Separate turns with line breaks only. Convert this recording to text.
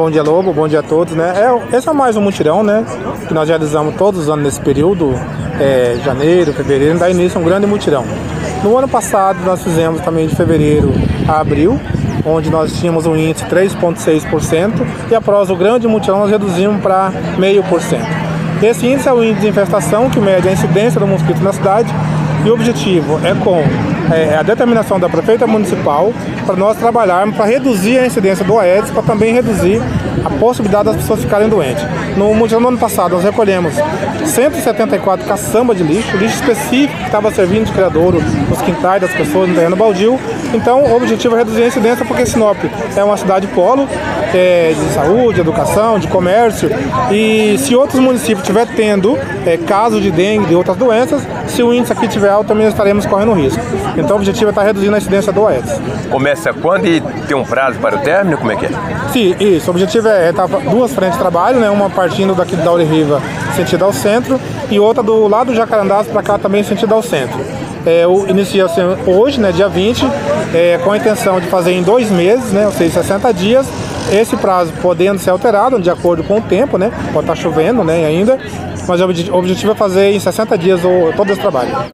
Bom dia, Lobo. Bom dia a todos, né? É, esse é mais um mutirão, né? Que nós realizamos todos os anos nesse período, é, janeiro, fevereiro, dá início a um grande mutirão. No ano passado, nós fizemos também de fevereiro a abril, onde nós tínhamos um índice 3,6%, e após o grande mutirão, nós reduzimos para 0,5%. Esse índice é o índice de infestação que mede a incidência do mosquito na cidade e o objetivo é com é, a determinação da prefeita municipal para nós trabalharmos para reduzir a incidência do Aedes, para também reduzir a possibilidade das pessoas ficarem doentes. No no ano passado, nós recolhemos 174 caçambas de lixo, lixo específico que estava servindo de criadouro nos quintais das pessoas no terreno baldio. Então, o objetivo é reduzir a incidência, porque Sinop é uma cidade polo é, de saúde, educação, de comércio. E se outros municípios estiver tendo é, casos de dengue de outras doenças, se o índice aqui estiver alto, também estaremos correndo risco. Então, o objetivo é estar reduzindo a incidência do Aedes.
Começa quando e tem um prazo para o término? Como é que é?
Sim, isso. O objetivo é estar duas frentes de trabalho, né? Uma partindo daqui da Riva, sentido ao centro, e outra do lado do Jacarandás para cá também, sentido ao centro. É, Inicia-se hoje, né, dia 20, é, com a intenção de fazer em dois meses, né, ou seja, 60 dias, esse prazo podendo ser alterado de acordo com o tempo, né? Pode estar chovendo né, ainda, mas o objetivo é fazer em 60 dias todo esse trabalho.